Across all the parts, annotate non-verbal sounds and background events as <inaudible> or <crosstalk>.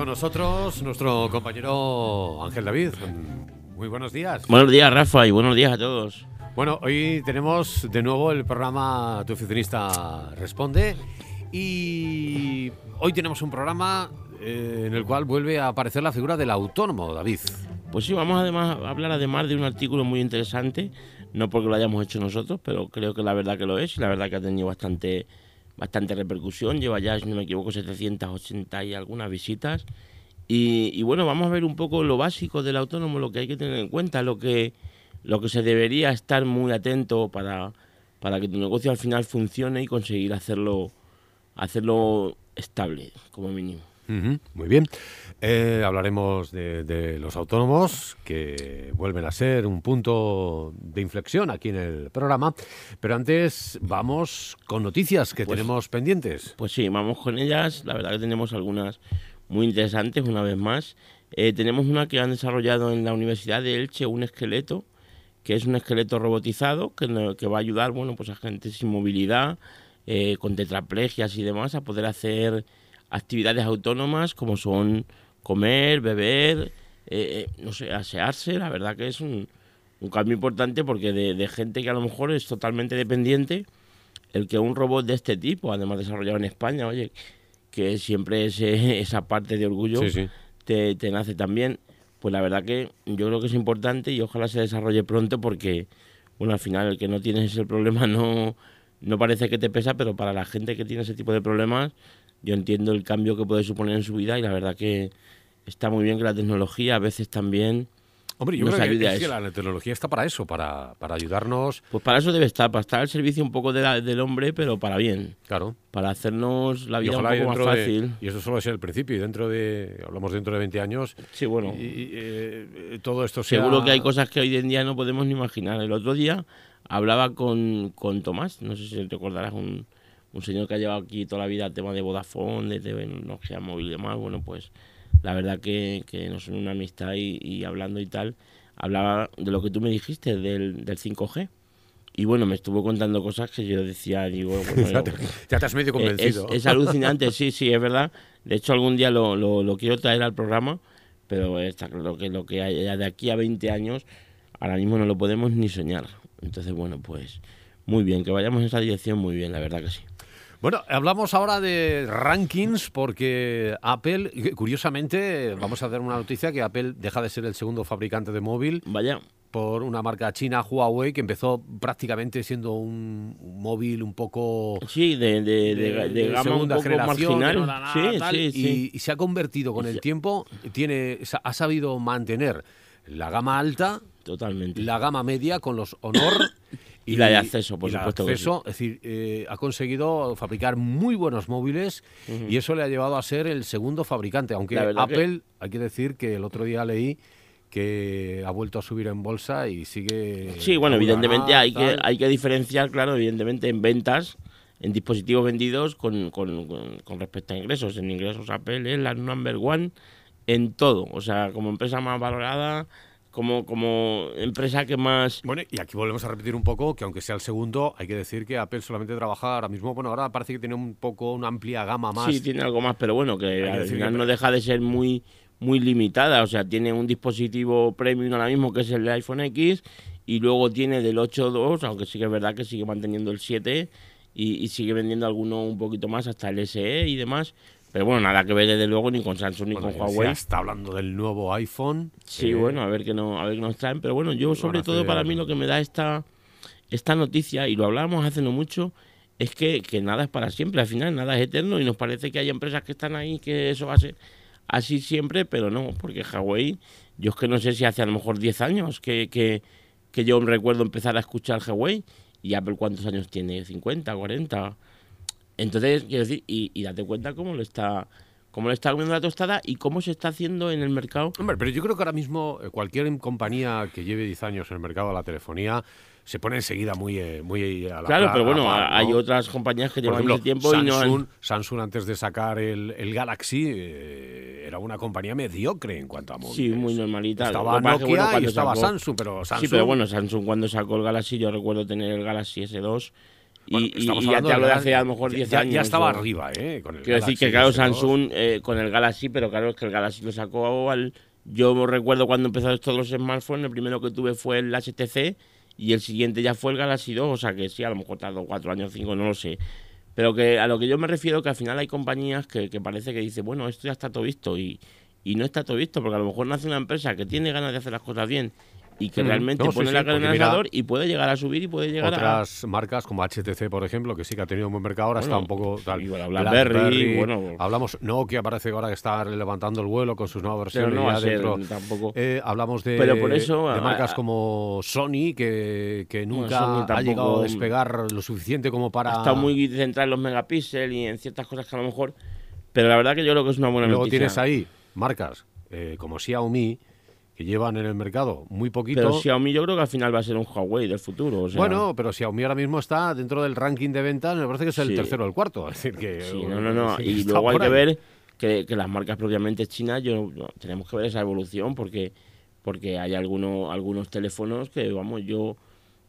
con nosotros nuestro compañero Ángel David. Muy buenos días. Buenos días, Rafa, y buenos días a todos. Bueno, hoy tenemos de nuevo el programa Tu oficinista responde y hoy tenemos un programa eh, en el cual vuelve a aparecer la figura del autónomo, David. Pues sí, vamos además a hablar además de un artículo muy interesante, no porque lo hayamos hecho nosotros, pero creo que la verdad que lo es y la verdad que ha tenido bastante bastante repercusión, lleva ya, si no me equivoco, 780 y algunas visitas. Y, bueno, vamos a ver un poco lo básico del autónomo, lo que hay que tener en cuenta, lo que, lo que se debería estar muy atento para, para que tu negocio al final funcione y conseguir hacerlo, hacerlo estable, como mínimo. muy bien. Eh, hablaremos de, los autónomos, que vuelven a ser un punto de inflexión aquí en el programa. Pero antes vamos con noticias que pues tenemos pendientes. Pues sí, vamos con ellas. La verdad que tenemos algunas muy interesantes, una vez más. Eh, tenemos una que han desarrollado en la Universidad de Elche, un esqueleto, que es un esqueleto robotizado que, que va a ayudar bueno, pues a gente sin movilidad, eh, con tetraplegias y demás, a poder hacer actividades autónomas como son comer, beber, eh, eh, no sé, asearse, la verdad que es un, cambio importante porque de, gente que a lo mejor es totalmente dependiente, el que un robot de este tipo, además desarrollado en España, oye, que siempre <laughs> esa parte de orgullo Te, te nace también, pues la verdad que yo creo que es importante y ojalá se desarrolle pronto porque, bueno, al final el que no tienes ese problema <laughs> no, no parece que te pesa, pero para la gente que tiene ese tipo de problemas, yo entiendo el cambio que puede suponer en su vida y la verdad que está muy bien que la tecnología a veces también Hombre, yo creo que, la tecnología está para eso, para, para, ayudarnos. Pues para eso debe estar, para estar al servicio un poco de del hombre, pero para bien. Claro. Para hacernos la vida un poco más fácil. y eso solo es el principio, y dentro de, hablamos dentro de 20 años. Sí, bueno. Y, eh, todo esto Seguro que hay cosas que hoy en día no podemos ni imaginar. El otro día hablaba con, con Tomás, no sé si te acordarás, un, un señor que ha llevado aquí toda la vida el tema de Vodafone, de tecnología móvil y demás, bueno, pues la verdad que, que nos son una amistad y, hablando y tal, hablaba de lo que tú me dijiste del, del 5G. Y bueno, me estuvo contando cosas que yo decía, digo, <laughs> ya, te, has medio convencido. Es, alucinante, sí, sí, es verdad. De hecho, algún día lo, lo, quiero traer al programa, pero está claro que lo que haya de aquí a 20 años, ahora mismo no lo podemos ni soñar. Entonces, bueno, pues muy bien, que vayamos en esa dirección, muy bien, la verdad que sí. Bueno, hablamos ahora de rankings porque Apple, curiosamente, vamos a dar una noticia que Apple deja de ser el segundo fabricante de móvil. Vaya. Por una marca china, Huawei, que empezó prácticamente siendo un, móvil un poco. Sí, de, de, gama segunda un poco generación. Marginal. sí, sí, y, se ha convertido con el tiempo, tiene, ha sabido mantener la gama alta. Totalmente. La gama media con los Honor y, la de acceso, por supuesto. Acceso, es decir, eh, ha conseguido fabricar muy buenos móviles y eso le ha llevado a ser el segundo fabricante. Aunque Apple, hay que decir que el otro día leí que ha vuelto a subir en bolsa y sigue. Sí, bueno, evidentemente hay que, hay que diferenciar, claro, evidentemente en ventas, en dispositivos vendidos con, con, con respecto a ingresos. En ingresos Apple es la number one en todo. O sea, como empresa más valorada como, como empresa que más... Bueno, y aquí volvemos a repetir un poco que aunque sea el segundo, hay que decir que Apple solamente trabaja ahora mismo, bueno, ahora parece que tiene un poco una amplia gama más. Sí, tiene algo más, pero bueno, que al final no deja de ser muy, muy limitada, o sea, tiene un dispositivo premium ahora mismo que es el iPhone X y luego tiene del 8.2, aunque sí que es verdad que sigue manteniendo el 7 y, y sigue vendiendo alguno un poquito más hasta el SE y demás, pero bueno, nada que ver desde luego ni con Samsung ni con Huawei. Está hablando del nuevo iPhone. Sí, bueno, a ver qué no, a ver qué nos traen. Pero bueno, yo sobre todo para mí lo que me da esta, esta noticia, y lo hablábamos hace no mucho, es que, que nada es para siempre. Al final nada es eterno y nos parece que hay empresas que están ahí que eso va a ser así siempre, pero no, porque Huawei, yo es que no sé si hace a lo mejor 10 años que, que, que yo recuerdo empezar a escuchar Huawei y Apple cuántos años tiene, 50, 40. Entonces, quiero decir, y, date cuenta cómo lo está cómo le está comiendo la tostada y cómo se está haciendo en el mercado. Hombre, pero yo creo que ahora mismo eh, cualquier compañía que lleve 10 años en el mercado de la telefonía se pone enseguida muy, eh, muy a la Claro, pero bueno, hay otras compañías que llevan mucho tiempo Samsung, y no Samsung antes de sacar el, el Galaxy eh, era una compañía mediocre en cuanto a móviles. Sí, muy normalita. Estaba Nokia y estaba Samsung, pero Samsung... Sí, pero bueno, Samsung cuando sacó el Galaxy, yo recuerdo tener el Galaxy S2 y, ya te hablo de hace a lo mejor 10 años. Ya estaba arriba, ¿eh? Quiero decir que, claro, Samsung eh, con el Galaxy, pero claro, es que el Galaxy lo sacó al. Yo recuerdo cuando empezaron todos los smartphones, el primero que tuve fue el HTC y el siguiente ya fue el Galaxy 2, o sea que sí, a lo mejor tardó 4 años, 5, no lo sé. Pero que a lo que yo me refiero, que al final hay compañías que, que parece que dicen, bueno, esto ya está todo visto y, y no está todo visto, porque a lo mejor nace una empresa que tiene ganas de hacer las cosas bien y que realmente pone la cadena en y puede llegar a subir y puede llegar otras a... Otras marcas como HTC, por ejemplo, que sí que ha tenido un buen mercado, ahora está un poco tal. Igual BlackBerry, bueno... Hablamos Nokia, parece ahora que está levantando el vuelo con sus nuevas versiones no ya dentro. tampoco. Eh, hablamos de, Pero por eso, de marcas como Sony, que, que nunca ha llegado a despegar lo suficiente como para... Está muy centrado en los megapíxeles y en ciertas cosas que a lo mejor... Pero la verdad que yo creo que es una buena Luego noticia. tienes ahí marcas eh, como Xiaomi, que llevan en el mercado muy poquito. Pero Xiaomi yo creo que al final va a ser un Huawei del futuro. Bueno, pero Xiaomi ahora mismo está dentro del ranking de ventas, me parece que es el tercero o el cuarto. Es decir, que. Sí, no, no, no. y luego hay que ver que, las marcas propiamente chinas, yo, tenemos que ver esa evolución porque, porque hay algunos, algunos teléfonos que, vamos, yo.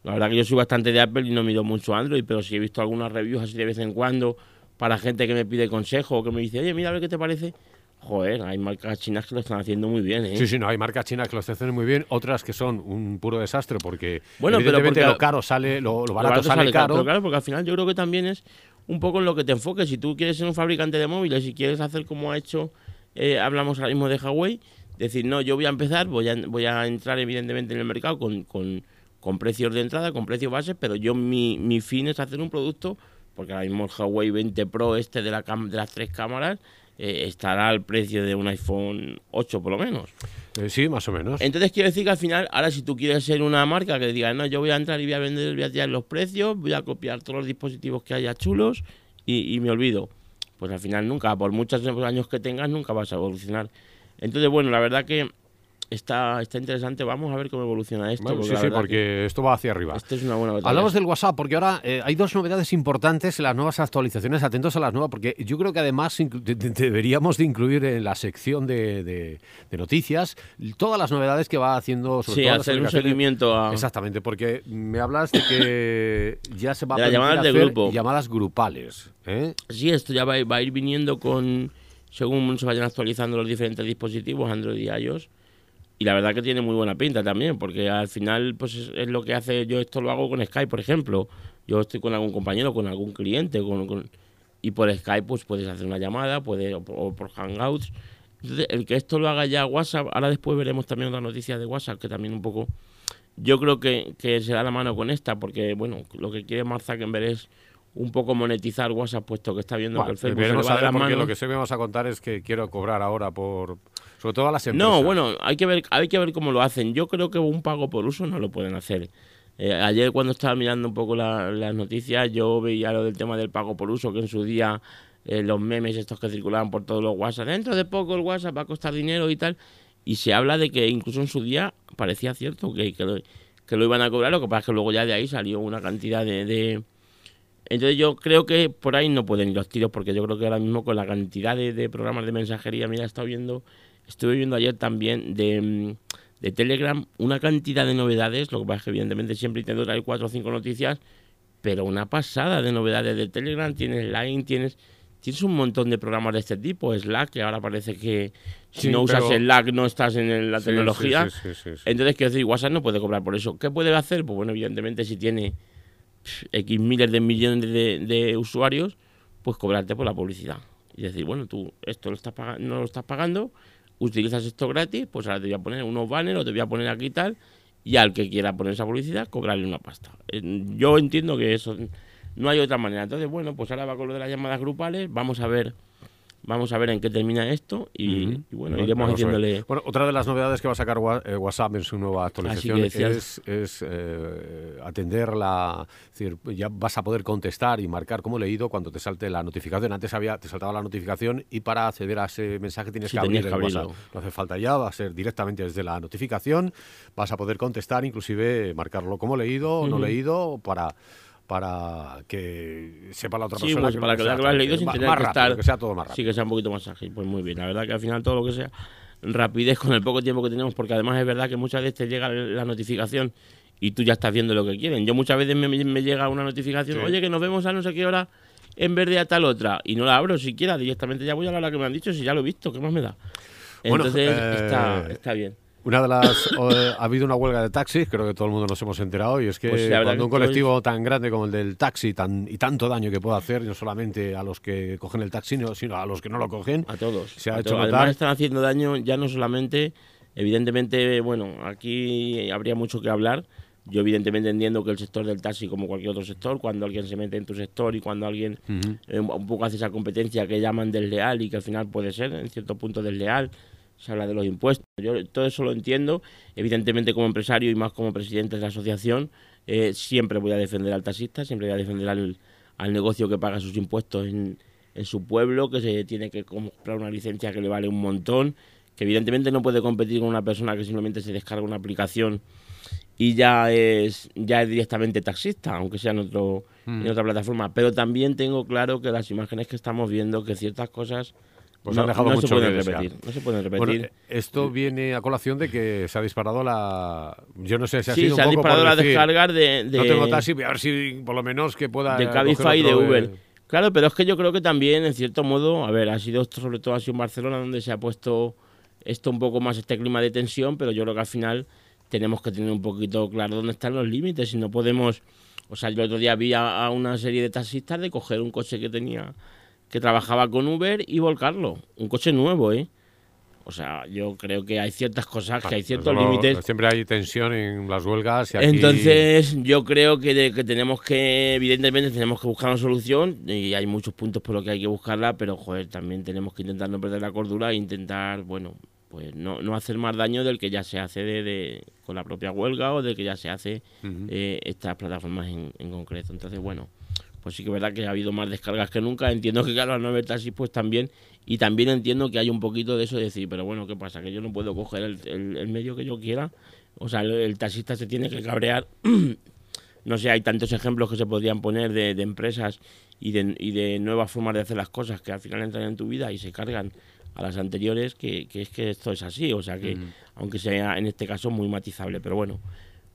La verdad que yo soy bastante de Apple y no miro mucho Android, pero sí he visto algunas reviews así de vez en cuando para gente que me pide consejo o que me dice, oye, mira a ver qué te parece Joder, hay marcas chinas que lo están haciendo muy bien, ¿eh? Sí, sí, no, hay marcas chinas que lo están haciendo muy bien, otras que son un puro desastre porque bueno, evidentemente pero lo caro sale, lo, barato, sale, caro. Pero claro, porque al final yo creo que también es un poco en lo que te enfoques. Si tú quieres ser un fabricante de móviles y quieres hacer como ha hecho, eh, hablamos ahora mismo de Huawei, decir, no, yo voy a empezar, voy a, voy a entrar evidentemente en el mercado con, con, con precios de entrada, con precios bases, pero yo mi, mi fin es hacer un producto, porque ahora mismo el Huawei 20 Pro este de, la de las tres cámaras eh, estará al precio de un iPhone 8 por lo menos. Eh, sí, más o menos. Entonces quiero decir que al final, ahora si tú quieres ser una marca que diga, no, yo voy a entrar y voy a vender, voy a tirar los precios, voy a copiar todos los dispositivos que haya chulos y, y me olvido. Pues al final nunca, por muchos años que tengas, nunca vas a evolucionar. Entonces, bueno, la verdad que está, está interesante. Vamos a ver cómo evoluciona esto. sí, sí, porque esto va hacia arriba. Esto es una buena Hablamos del WhatsApp, porque ahora eh, hay dos novedades importantes en las nuevas actualizaciones. Atentos a las nuevas, porque yo creo que además deberíamos de incluir en la sección de, noticias todas las novedades que va haciendo. Sobre sí, hacer un seguimiento a... Exactamente, porque me hablas de que ya se va a llamadas de grupo. llamadas grupales. ¿eh? Sí, esto ya va, va a ir viniendo con según se vayan actualizando los diferentes dispositivos Android y iOS y la verdad que tiene muy buena pinta también, porque al final pues es, lo que hace, yo esto lo hago con Skype, por ejemplo, yo estoy con algún compañero, con algún cliente, con, y por Skype pues puedes hacer una llamada, puede, o, por Hangouts. Entonces, el que esto lo haga ya WhatsApp, ahora después veremos también otra noticia de WhatsApp, que también un poco, yo creo que, que se da la mano con esta, porque bueno, lo que quiere Mark Zuckerberg es un poco monetizar WhatsApp, puesto que está viendo que el Facebook se le va de. Lo que sí vamos a contar es que quiero cobrar ahora por sobre todo a las empresas. No, bueno, hay que ver, hay que ver cómo lo hacen. Yo creo que un pago por uso no lo pueden hacer. Eh, ayer cuando estaba mirando un poco las noticias, yo veía lo del tema del pago por uso, que en su día eh, los memes estos que circulaban por todos los WhatsApp, dentro de poco el WhatsApp va a costar dinero y tal, y se habla de que incluso en su día parecía cierto que, que, lo, iban a cobrar, lo que pasa es que luego ya de ahí salió una cantidad de, de... Entonces yo creo que por ahí no pueden ir los tiros, porque yo creo que ahora mismo con la cantidad de, de programas de mensajería, mira, he estado viendo Estuve viendo ayer también de, mm, de, Telegram una cantidad de novedades, lo que pasa es que evidentemente siempre intento traer cuatro o cinco noticias, pero una pasada de novedades de Telegram, tienes Line, tienes tienes un montón de programas de este tipo, Slack, que ahora parece que si no usas Slack no estás en la tecnología. Entonces, quiero decir, WhatsApp no puede cobrar por eso. ¿Qué puede hacer? Pues bueno, evidentemente si tiene X miles de millones de, de, usuarios, pues cobrarte por la publicidad. Y decir, bueno, tú esto lo estás no lo estás pagando, utilizas esto gratis, pues ahora te voy a poner unos banners o te voy a poner aquí tal, y al que quiera poner esa publicidad, cobrarle una pasta. Yo entiendo que eso no hay otra manera. Entonces, bueno, pues ahora va con lo de las llamadas grupales, vamos a ver Vamos a ver en qué termina esto y, bueno, iremos diciéndole. Bueno, otra de las novedades que va a sacar eh, WhatsApp en su nueva actualización es, es eh, atender la. Es decir, ya vas a poder contestar y marcar como leído cuando te salte la notificación. Antes había te saltaba la notificación y para acceder a ese mensaje tienes que abrir el WhatsApp. No hace falta ya, va a ser directamente desde la notificación. Vas a poder contestar, inclusive marcarlo como leído o no leído para para que sepa la otra persona. Pues para que, lo has leído sin tener que estar. que sea todo más rápido. Sí, que sea un poquito más ágil. Pues muy bien. La verdad que al final todo lo que sea rapidez con el poco tiempo que tenemos, porque además es verdad que muchas veces llega la notificación y tú ya estás viendo lo que quieren. Yo muchas veces me, me llega una notificación, Sí. oye, que nos vemos a no sé qué hora en vez de a tal otra, y no la abro siquiera, directamente ya voy a la hora que me han dicho, si ya lo he visto, ¿qué más me da? Bueno, Entonces eh, está, está bien. Una de las. ha habido una huelga de taxis, creo que todo el mundo nos hemos enterado, y es que Pues cuando un colectivo tan grande como el del taxi tan, y tanto daño que puede hacer, no solamente a los que cogen el taxi, no, sino a los que no lo cogen, A todos. se ha a hecho todos. Además están haciendo daño ya no solamente, evidentemente, bueno, aquí habría mucho que hablar. Yo evidentemente entiendo que el sector del taxi, como cualquier otro sector, cuando alguien se mete en tu sector y cuando alguien eh, un poco hace esa competencia que llaman desleal y que al final puede ser en cierto punto desleal, se habla de los impuestos. Yo todo eso lo entiendo. Evidentemente como empresario y más como presidente de la asociación, eh, siempre voy a defender al taxista, siempre voy a defender al, al negocio que paga sus impuestos en, en su pueblo, que se tiene que comprar una licencia que le vale un montón, que evidentemente no puede competir con una persona que simplemente se descarga una aplicación y ya es ya es directamente taxista, aunque sea en otro Mm. en otra plataforma. Pero también tengo claro que las imágenes que estamos viendo, que ciertas cosas Pues no, han dejado no mucho se pueden que repetir. No se pueden repetir. Bueno, esto viene a colación de que se ha disparado la. Yo no sé si ha sí, sido se un han poco disparado las descargas de, de, No tengo taxi, voy a ver si por lo menos que pueda. de Cabify y de Uber. Claro, pero es que yo creo que también, en cierto modo, a ver, ha sido esto, sobre todo ha sido en Barcelona donde se ha puesto esto un poco más este clima de tensión, pero yo creo que al final tenemos que tener un poquito claro dónde están los límites y no podemos, o sea, yo el otro día vi a, a una serie de taxistas de coger un coche que tenía, que trabajaba con Uber y volcarlo, un coche nuevo, ¿eh? O sea, yo creo que hay ciertas cosas, que hay ciertos límites Siempre hay tensión en las huelgas y aquí. entonces, yo creo que, de- que tenemos que, evidentemente, tenemos que buscar una solución y hay muchos puntos por los que hay que buscarla, pero, joder, también tenemos que intentar no perder la cordura e intentar, bueno, pues no, no hacer más daño del que ya se hace de, de- con la propia huelga o del que ya se hace eh, estas plataformas en, en concreto. Entonces, bueno, pues sí que es verdad que ha habido más descargas que nunca. Entiendo que, claro, al no haber taxis, pues también. Y también entiendo que hay un poquito de eso de decir, pero bueno, ¿qué pasa? Que yo no puedo coger el, el- el medio que yo quiera. O sea, el, el taxista se tiene que cabrear. <clears throat> no sé, hay tantos ejemplos que se podrían poner de, de empresas y de, y de nuevas formas de hacer las cosas que al final entran en tu vida y se cargan a las anteriores, que, que es que esto es así. O sea, que aunque sea en este caso muy matizable, pero bueno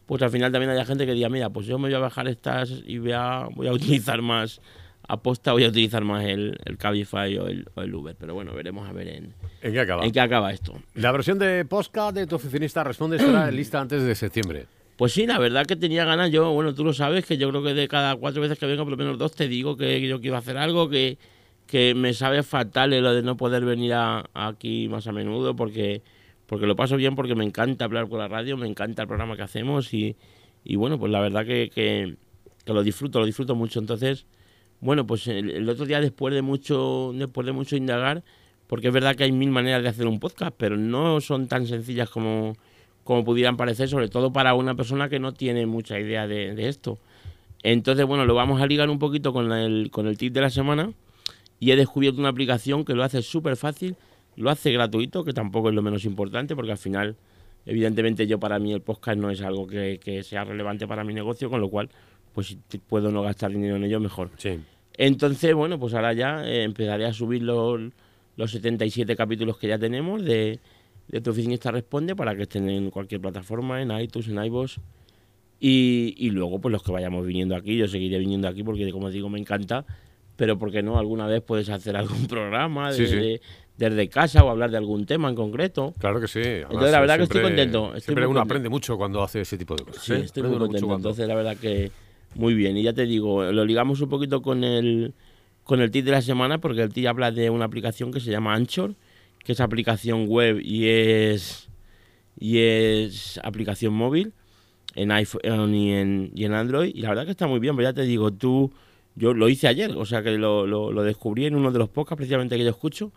pues al final también hay gente que diga, mira, pues yo me voy a bajar estas y voy a, voy a <laughs> utilizar más, aposta voy a utilizar más el, el Cabify o el, o el Uber. Pero bueno, veremos a ver en, ¿En qué acaba? en qué acaba esto. La versión de Posca de tu oficinista responde estará lista antes de septiembre. Pues sí, la verdad que tenía ganas yo, bueno, tú lo sabes, que yo creo que de cada cuatro veces que vengo, por lo menos dos, te digo que yo quiero hacer algo, que, que me sabe fatal lo de no poder venir a, aquí más a menudo, porque, porque lo paso bien, porque me encanta hablar con la radio, me encanta el programa que hacemos y, y bueno, pues la verdad que, que, lo disfruto, lo disfruto mucho. Entonces, bueno, pues el, el otro día después de mucho, después de mucho indagar, porque es verdad que hay mil maneras de hacer un podcast, pero no son tan sencillas como, como pudieran parecer, sobre todo para una persona que no tiene mucha idea de, de esto. Entonces, bueno, lo vamos a ligar un poquito con el, con el tip de la semana y he descubierto una aplicación que lo hace súper fácil, lo hace gratuito, que tampoco es lo menos importante, porque al final, evidentemente yo para mí el podcast no es algo que, que sea relevante para mi negocio, con lo cual, pues si puedo no gastar dinero en ello, mejor. Sí. Entonces, bueno, pues ahora ya eh, empezaré a subir los, los 77 capítulos que ya tenemos de, de Tu Oficinista Responde para que estén en cualquier plataforma, en iTunes, en iVoox. Y, y luego, pues los que vayamos viniendo aquí, yo seguiré viniendo aquí porque, como digo, me encanta. Pero, ¿por qué no? Alguna vez puedes hacer algún <laughs> programa Sí, sí. desde, desde casa o hablar de algún tema en concreto. Claro que sí. Entonces, la verdad que estoy contento, estoy siempre uno contento. aprende mucho cuando hace ese tipo de cosas. Sí, ¿eh? estoy muy contento. Entonces, la verdad que muy bien. Y ya te digo, lo ligamos un poquito con el, con el tip de la semana, porque el tip habla de una aplicación que se llama Anchor, que es aplicación web y es, y es aplicación móvil en iPhone y en, y en Android. Y la verdad que está muy bien, pero ya te digo, tú, yo lo hice ayer, o sea que lo, lo, lo descubrí en uno de los podcasts precisamente que yo escucho.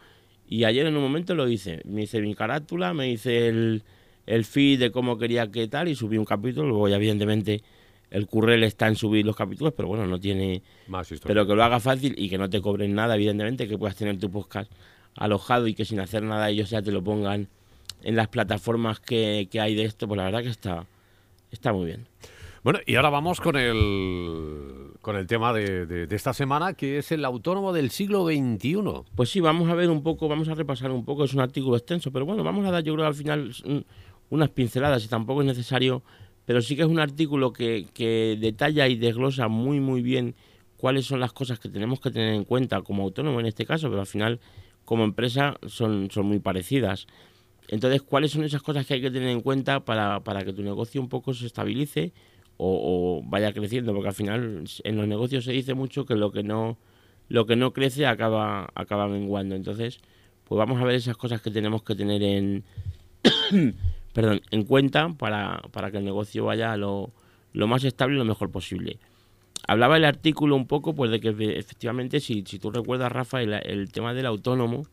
Y ayer en un momento lo hice. Me hice mi carátula, me hice el, el feed de cómo quería que tal y subí un capítulo. Luego ya evidentemente el currel está en subir los capítulos, pero bueno, no tiene... Más historia. Pero que lo haga fácil y que no te cobren nada, evidentemente, que puedas tener tu podcast alojado y que sin hacer nada ellos ya te lo pongan en las plataformas que, que hay de esto, pues la verdad que está, está muy bien. Bueno, y ahora vamos con el, con el tema de, de- esta semana, que es el autónomo del siglo XXI. Pues sí, vamos a ver un poco, vamos a repasar un poco, es un artículo extenso, pero bueno, vamos a dar yo creo al final unas pinceladas y tampoco es necesario pero sí que es un artículo que, que detalla y desglosa muy, muy bien cuáles son las cosas que tenemos que tener en cuenta como autónomo en este caso, pero al final como empresa son, son muy parecidas. Entonces, ¿cuáles son esas cosas que hay que tener en cuenta para, para que tu negocio un poco se estabilice o, vaya creciendo? Porque al final en los negocios se dice mucho que lo que no, lo que no crece acaba, acaba menguando. Entonces, pues vamos a ver esas cosas que tenemos que tener en, <coughs> perdón, en cuenta para, para que el negocio vaya lo, lo más estable y lo mejor posible. Hablaba el artículo un poco pues de que efectivamente, si, si tú recuerdas, Rafa, el, tema del autónomo,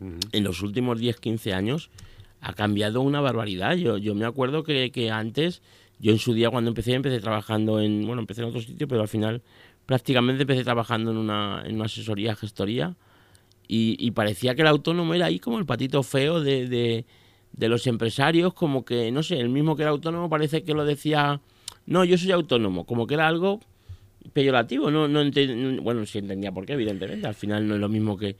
en los últimos 10-15 años ha cambiado una barbaridad. Yo, yo me acuerdo que, que, antes, yo en su día cuando empecé, empecé trabajando en, bueno, empecé en otro sitio, pero al final prácticamente empecé trabajando en una, en una asesoría, gestoría, y, parecía que el autónomo era ahí como el patito feo de, de, los empresarios, como que, no sé, el mismo que era autónomo parece que lo decía, no, yo soy autónomo, como que era algo peyorativo, no, no bueno, sí entendía por qué, evidentemente, al final no es lo mismo que...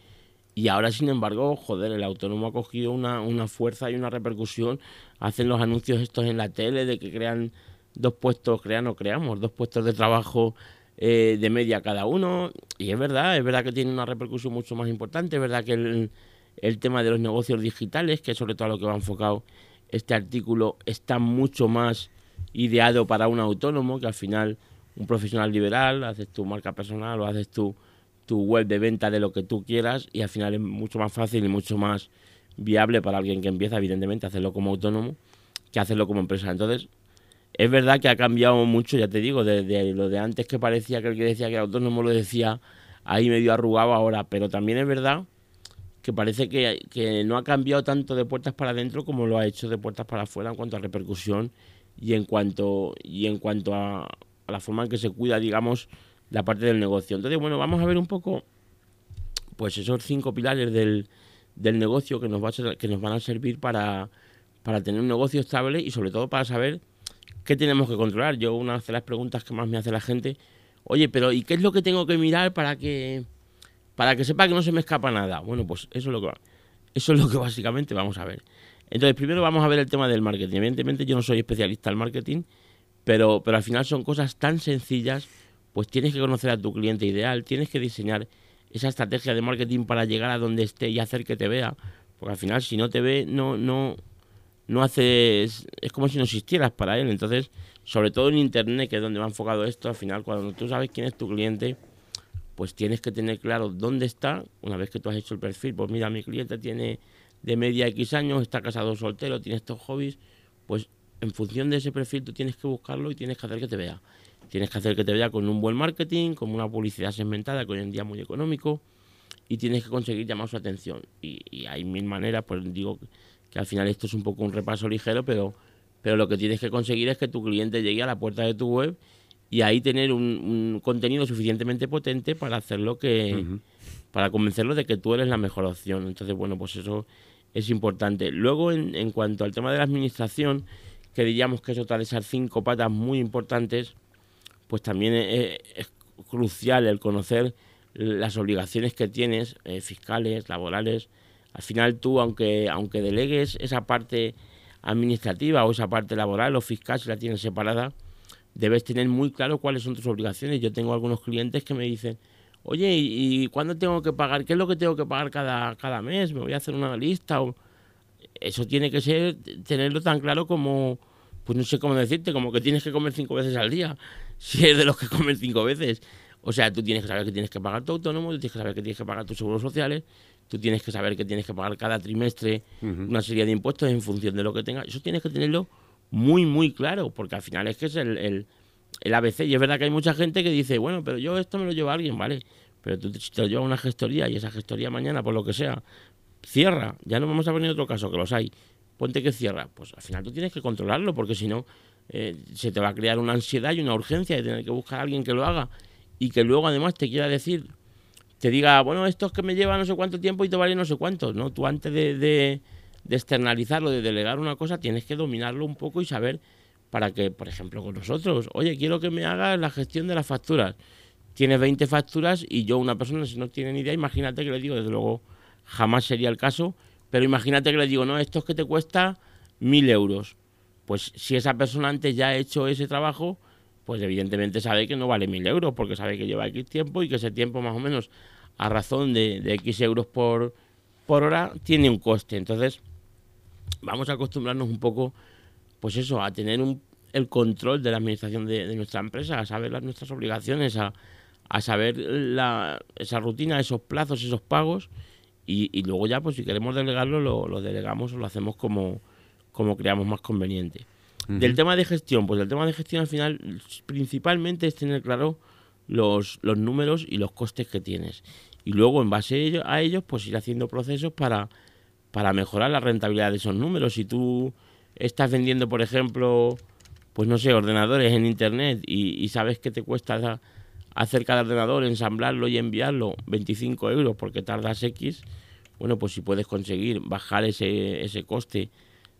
Y ahora, sin embargo, joder, el autónomo ha cogido una, una fuerza y una repercusión, hacen los anuncios estos en la tele de que crean dos puestos, crean o creamos, dos puestos de trabajo eh, de media cada uno, y es verdad, es verdad que tiene una repercusión mucho más importante, es verdad que el, el tema de los negocios digitales, que sobre todo a lo que va enfocado este artículo, está mucho más ideado para un autónomo, que al final un profesional liberal, haces tu marca personal o haces tu, tu web de venta de lo que tú quieras y al final es mucho más fácil y mucho más viable para alguien que empieza, evidentemente, a hacerlo como autónomo que hacerlo como empresa. Entonces, es verdad que ha cambiado mucho, ya te digo, desde lo de antes que parecía que el que decía que era autónomo lo decía ahí medio arrugado ahora, pero también es verdad que parece que, que no ha cambiado tanto de puertas para adentro como lo ha hecho de puertas para afuera en cuanto a repercusión y en cuanto, y en cuanto a, la forma en que se cuida, digamos, la parte del negocio. Entonces, bueno, vamos a ver un poco, pues esos cinco pilares del, del negocio que nos, va a que nos van a servir para, para tener un negocio estable y sobre todo para saber qué tenemos que controlar. Yo una de las preguntas que más me hace la gente, oye, pero ¿y qué es lo que tengo que mirar para que para que sepa que no se me escapa nada? Bueno, pues eso es lo que eso es lo que <laughs> básicamente vamos a ver. Entonces, primero vamos a ver el tema del marketing. Evidentemente yo no soy especialista en marketing, pero, pero al final son cosas tan sencillas, pues tienes que conocer a tu cliente ideal, tienes que diseñar esa estrategia de marketing para llegar a donde esté y hacer que te vea, porque al final si no te ve, no, no, no haces, es como si no existieras para él, entonces, sobre todo en Internet, que es donde va enfocado esto, al final cuando tú sabes quién es tu cliente, pues tienes que tener claro dónde está, una vez que tú has hecho el perfil, pues mira, mi cliente tiene de media X años, está casado soltero, tiene estos hobbies, pues en función de ese perfil tú tienes que buscarlo y tienes que hacer que te vea. Tienes que hacer que te vea con un buen marketing, con una publicidad segmentada que hoy en día es muy económico y tienes que conseguir llamar su atención. Y, hay mil maneras, pues digo que al final esto es un poco un repaso ligero, pero, pero lo que tienes que conseguir es que tu cliente llegue a la puerta de tu web y ahí tener un, contenido suficientemente potente para hacerlo que... para convencerlo de que tú eres la mejor opción. Entonces, bueno, pues eso es importante. Luego, en, en cuanto al tema de la administración, que diríamos que es otra de esas cinco patas muy importantes, pues también es, crucial el conocer las obligaciones que tienes, eh, fiscales, laborales. Al final tú, aunque, aunque delegues esa parte administrativa o esa parte laboral o fiscal, si la tienes separada, debes tener muy claro cuáles son tus obligaciones. Yo tengo algunos clientes que me dicen, oye, ¿y, cuándo tengo que pagar? ¿Qué es lo que tengo que pagar cada, cada mes? ¿Me voy a hacer una lista? O, eso tiene que ser, tenerlo tan claro como, pues no sé cómo decirte, como que tienes que comer cinco veces al día, <laughs> si es de los que comen cinco veces. O sea, tú tienes que saber que tienes que pagar tu autónomo, tú tienes que saber que tienes que pagar tus seguros sociales, tú tienes que saber que tienes que pagar cada trimestre una serie de impuestos en función de lo que tengas. Eso tienes que tenerlo muy, muy claro, porque al final es que es el, el, el ABC. Y es verdad que hay mucha gente que dice, bueno, pero yo esto me lo lleva alguien, ¿vale? Pero tú te lo llevas a una gestoría y esa gestoría mañana, por lo que sea, cierra, ya no vamos a poner otro caso, que los hay, ponte que cierra, pues al final tú tienes que controlarlo, porque si no, eh, se te va a crear una ansiedad y una urgencia de tener que buscar a alguien que lo haga y que luego además te quiera decir, te diga, bueno, esto es que me lleva no sé cuánto tiempo y te vale no sé cuánto, ¿no? Tú antes de, de, de externalizarlo, de delegar una cosa, tienes que dominarlo un poco y saber para que, por ejemplo, con nosotros, oye, quiero que me hagas la gestión de las facturas. Tienes 20 facturas y yo, una persona, si no tiene ni idea, imagínate que le digo, desde luego, jamás sería el caso, pero imagínate que le digo, no, esto es que te cuesta mil euros. pues si esa persona antes ya ha hecho ese trabajo, pues evidentemente sabe que no vale mil euros, porque sabe que lleva X tiempo y que ese tiempo más o menos a razón de, X euros por, por hora tiene un coste. Entonces, vamos a acostumbrarnos un poco, pues eso, a tener un, el control de la administración de, nuestra empresa, a saber las, nuestras obligaciones, a, a saber la, esa rutina, esos plazos, esos pagos, y, luego ya, pues si queremos delegarlo, lo, delegamos o lo hacemos como, como creamos más conveniente. Del tema de gestión, pues el tema de gestión al final principalmente es tener claro los, los números y los costes que tienes. Y luego en base a ellos, pues ir haciendo procesos para, para mejorar la rentabilidad de esos números. Si tú estás vendiendo, por ejemplo, pues no sé, ordenadores en internet y, sabes que te cuesta hacer cada ordenador, ensamblarlo y enviarlo 25 euros porque tardas X, bueno, pues si puedes conseguir bajar ese, ese coste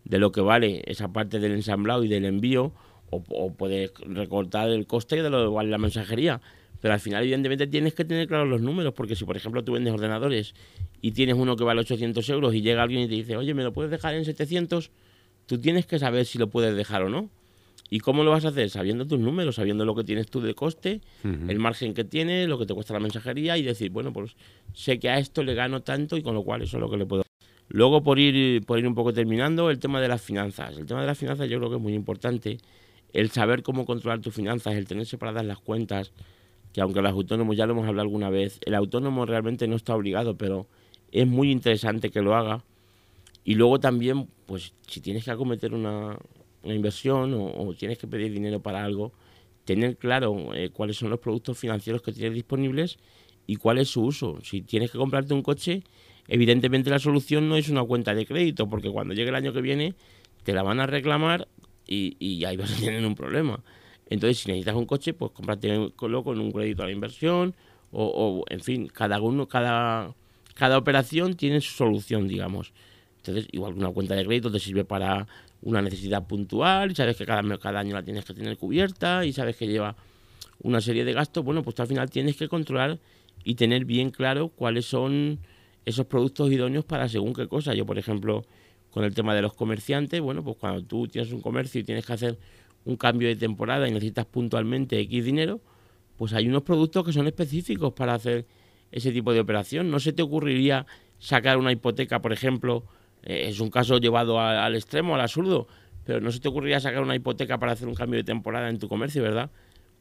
de lo que vale esa parte del ensamblado y del envío, o, o puedes recortar el coste de lo que vale la mensajería. Pero al final, evidentemente, tienes que tener claros los números, porque si, por ejemplo, tú vendes ordenadores y tienes uno que vale 800 euros y llega alguien y te dice, oye, ¿me lo puedes dejar en 700? Tú tienes que saber si lo puedes dejar o no. ¿Y cómo lo vas a hacer? Sabiendo tus números, sabiendo lo que tienes tú de coste, el margen que tienes, lo que te cuesta la mensajería y decir, bueno, pues sé que a esto le gano tanto y con lo cual eso es lo que le puedo. Luego, por ir, por ir un poco terminando, el tema de las finanzas. El tema de las finanzas yo creo que es muy importante. El saber cómo controlar tus finanzas, el tener separadas las cuentas, que aunque los autónomos ya lo hemos hablado alguna vez, el autónomo realmente no está obligado, pero es muy interesante que lo haga. Y luego también, pues si tienes que acometer una, una inversión o, tienes que pedir dinero para algo, tener claro eh, cuáles son los productos financieros que tienes disponibles y cuál es su uso. Si tienes que comprarte un coche, evidentemente la solución no es una cuenta de crédito, porque cuando llegue el año que viene te la van a reclamar y, ahí vas a tener un problema. Entonces, si necesitas un coche, pues cómpratelo con un crédito a la inversión o, o, en fin, cada uno, cada, cada operación tiene su solución, digamos. Entonces, igual una cuenta de crédito te sirve para una necesidad puntual y sabes que cada, cada año la tienes que tener cubierta y sabes que lleva una serie de gastos, bueno, pues al final tienes que controlar y tener bien claro cuáles son esos productos idóneos para según qué cosa. Yo, por ejemplo, con el tema de los comerciantes, bueno, pues cuando tú tienes un comercio y tienes que hacer un cambio de temporada y necesitas puntualmente X dinero, pues hay unos productos que son específicos para hacer ese tipo de operación. No se te ocurriría sacar una hipoteca, por ejemplo, eh, es un caso llevado al extremo, al absurdo, pero no se te ocurriría sacar una hipoteca para hacer un cambio de temporada en tu comercio, ¿verdad?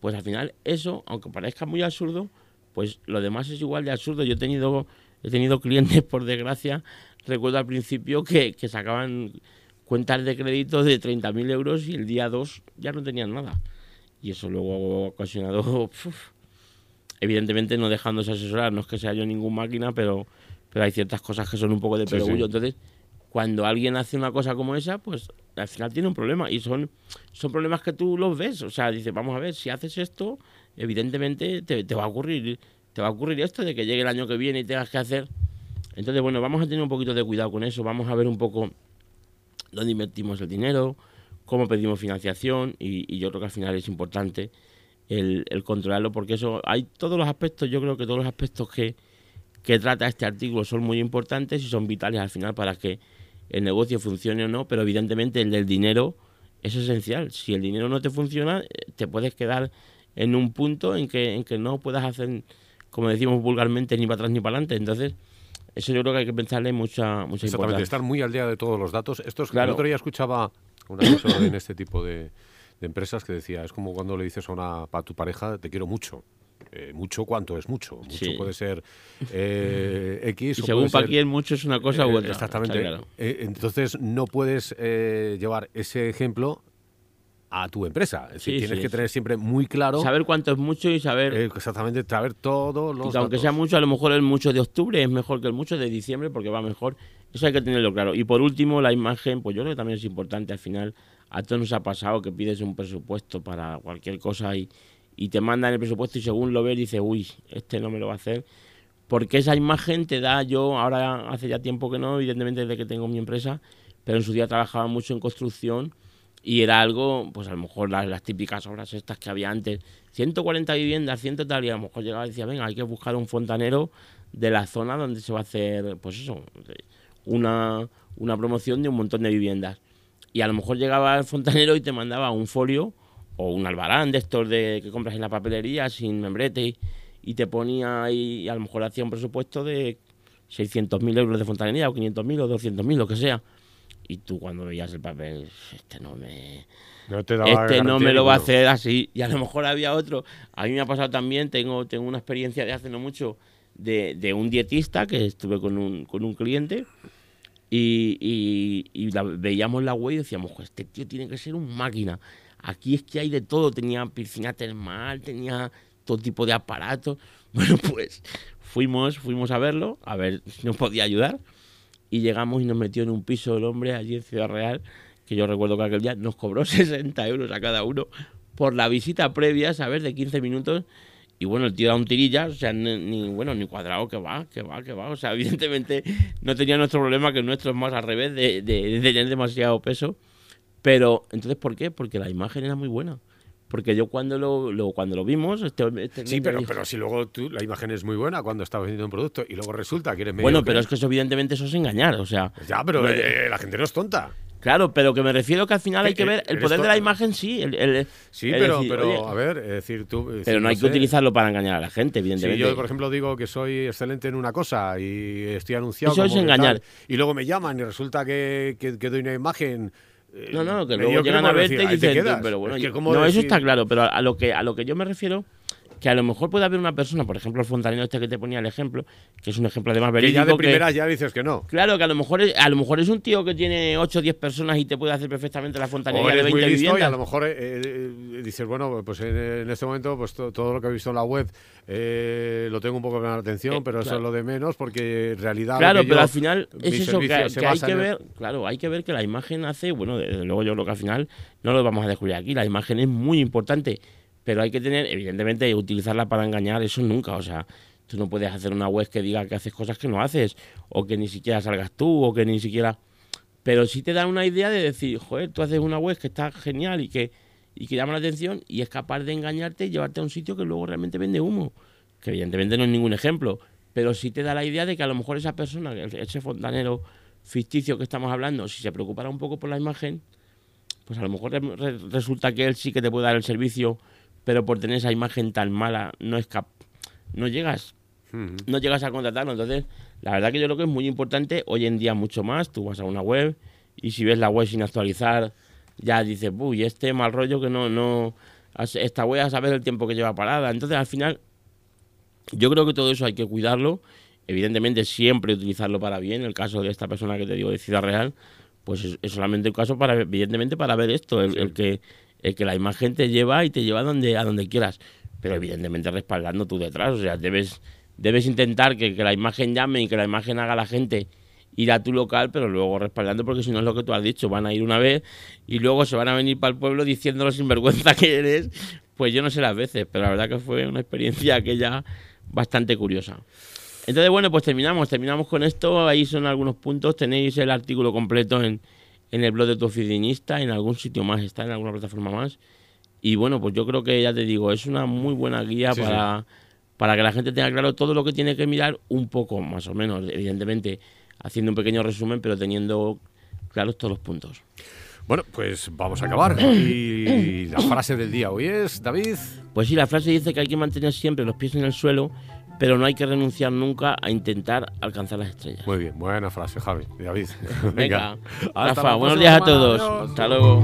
Pues al final eso, aunque parezca muy absurdo, pues lo demás es igual de absurdo. Yo he tenido, he tenido clientes, <laughs> por desgracia, recuerdo al principio que, que sacaban cuentas de crédito de 30.000 euros y el día 2 ya no tenían nada. Y eso luego ha ocasionado, <laughs> evidentemente no dejándose asesorar, no es que sea yo ninguna máquina, pero, pero hay ciertas cosas que son un poco de perogullo. Entonces, cuando alguien hace una cosa como esa, pues al final tiene un problema. Y son, son problemas que tú los ves. O sea, dices, vamos a ver, si haces esto, evidentemente te, va a ocurrir, te va a ocurrir esto de que llegue el año que viene y tengas que hacer. Entonces, bueno, vamos a tener un poquito de cuidado con eso. Vamos a ver un poco dónde invertimos el dinero, cómo pedimos financiación. Y, yo creo que al final es importante el, el controlarlo, porque eso hay todos los aspectos, yo creo que todos los aspectos que, que trata este artículo son muy importantes y son vitales al final para que el negocio funcione o no, pero evidentemente el del dinero es esencial. Si el dinero no te funciona, eh, te puedes quedar en un punto en que, en que no puedas hacer, como decimos vulgarmente, ni para atrás ni para adelante. Entonces, eso yo creo que hay que pensarle mucha, mucha Exactamente, estar muy al día de todos los datos. Esto es, claro. El otro día escuchaba una persona en este tipo de, de, empresas que decía, es como cuando le dices a, una, a tu pareja, te quiero mucho. Eh, mucho cuánto es mucho. Mucho puede ser <laughs> eh, X. Y según para quién mucho es una cosa u otra. Exactamente. Eh, entonces no puedes llevar ese ejemplo a tu empresa. tienes que tener siempre muy claro. Saber cuánto es mucho y saber. exactamente, saber todo los. aunque sea mucho, a lo mejor el mucho de octubre es mejor que el mucho de diciembre porque va mejor. Eso hay que tenerlo claro. Y por último, la imagen, pues yo creo que también es importante al final. A todos nos ha pasado que pides un presupuesto para cualquier cosa y, y te mandan el presupuesto y según lo ves dices, uy, este no me lo va a hacer. Porque esa imagen te da, yo ahora hace ya tiempo que no, evidentemente desde que tengo mi empresa, pero en su día trabajaba mucho en construcción y era algo, pues a lo mejor las, típicas obras estas que había antes, 140 viviendas, 100 tal, y a lo mejor llegaba y decía, venga, hay que buscar un fontanero de la zona donde se va a hacer, pues eso, una, una promoción de un montón de viviendas. y a lo mejor llegaba el fontanero y te mandaba un folio o un albarán de estos de, que compras en la papelería sin membrete y, te ponía ahí, y a lo mejor hacía un presupuesto de 600.000 euros de fontanería o 500.000 o 200.000, lo que sea. Y tú cuando veías el papel, este no me... este no me lo va a hacer así. Y a lo mejor había otro. A mí me ha pasado también, tengo, tengo una experiencia de hace no mucho de, de un dietista que estuve con un, con un cliente y, y, veíamos la web y decíamos, este tío tiene que ser un máquina. Aquí es que hay de todo, tenía piscina termal, tenía todo tipo de aparatos. <laughs> Bueno, pues fuimos, fuimos a verlo, a ver si nos podía ayudar. Y llegamos y nos metió en un piso el hombre allí en Ciudad Real, que yo recuerdo que aquel día nos cobró <laughs> 60 euros a cada uno por la visita previa, ¿sabes? De 15 minutos y bueno, el tío da un tirilla, o sea, ni, bueno, ni cuadrado que va, que va, que va. O sea, <laughs> evidentemente no tenía nuestro problema, que nuestro es más al revés, de, de, tener demasiado peso. Pero, entonces, ¿por qué? Porque la imagen era muy buena. Porque yo cuando lo, cuando lo vimos... Este, este sí, pero, pero si luego tú, la imagen es muy buena cuando estás vendiendo un producto y luego resulta que eres medio... Bueno, pero es que eso evidentemente eso es engañar, o sea... Ya, pero eh, la gente no es tonta. Claro, pero que me refiero que al final hay que ver el poder de la imagen, sí. El, sí, pero, pero a ver, es decir, tú. pero no hay que utilizarlo para engañar a la gente, evidentemente. Si yo, por ejemplo, digo que soy excelente en una cosa y estoy anunciado. Eso es engañar. y luego me llaman y resulta que, que, doy una imagen. Eh, no, no, que luego llegan a verte y dicen. Pero bueno, no, eso está claro, pero a lo que a lo que yo me refiero que a lo mejor puede haber una persona, por ejemplo, el fontanero este que te ponía el ejemplo, que es un ejemplo además verídico. Que ya de primeras ya dices que no. Claro, que a lo mejor es, a lo mejor es un tío que tiene 8 o 10 personas y te puede hacer perfectamente la fontanería de 20 viviendas. Y a lo mejor eh, eh, dices, bueno, pues en, este momento pues todo lo que he visto en la web eh, lo tengo un poco en atención, pero eso es lo de menos porque en realidad... Claro, pero al final es eso que, hay que ver, claro, hay que ver que la imagen hace, bueno, desde luego yo creo que al final no lo vamos a descubrir aquí, la imagen es muy importante pero hay que tener, evidentemente, utilizarla para engañar, eso nunca. O sea, tú no puedes hacer una web que diga que haces cosas que no haces, o que ni siquiera salgas tú, o que ni siquiera. Pero sí te da una idea de decir, joder, tú haces una web que está genial y que, y que llama la atención y es capaz de engañarte y llevarte a un sitio que luego realmente vende humo. Que evidentemente no es ningún ejemplo, pero sí te da la idea de que a lo mejor esa persona, ese fontanero ficticio que estamos hablando, si se preocupara un poco por la imagen, pues a lo mejor resulta que él sí que te puede dar el servicio pero por tener esa imagen tan mala no es no llegas no llegas a contratarlo. Entonces la verdad que yo creo que es muy importante hoy en día mucho más. Tú vas a una web y si ves la web sin actualizar ya dices uy este mal rollo que no no esta web a saber el tiempo que lleva parada entonces al final yo creo que todo eso hay que cuidarlo. Evidentemente siempre utilizarlo para bien. El caso de esta persona que te digo de Ciudad Real pues es, solamente un caso para evidentemente para ver esto el que la imagen te lleva y te lleva a donde, a donde quieras, pero evidentemente respaldando tú detrás, o sea, debes, debes intentar que, la imagen llame y que la imagen haga a la gente ir a tu local, pero luego respaldando, porque si no es lo que tú has dicho, van a ir una vez y luego se van a venir para el pueblo diciéndolo sin vergüenza que eres, pues yo no sé las veces, pero la verdad que fue una experiencia aquella bastante curiosa. Entonces, bueno, pues terminamos, terminamos con esto, ahí son algunos puntos, tenéis el artículo completo en, en el blog de tu oficinista, en algún sitio más, está en alguna plataforma más. Y bueno, pues yo creo que ya te digo, es una muy buena guía para, para que la gente tenga claro todo lo que tiene que mirar un poco, más o menos, evidentemente, haciendo un pequeño resumen, pero teniendo claros todos los puntos. Bueno, pues vamos a acabar. Y la frase del día hoy es, David. Pues sí, la frase dice que hay que mantener siempre los pies en el suelo pero no hay que renunciar nunca a intentar alcanzar las estrellas. Muy bien, buena frase, Javi. David. Venga, <laughs> Venga. Rafa, buenos días a todos. Hasta luego.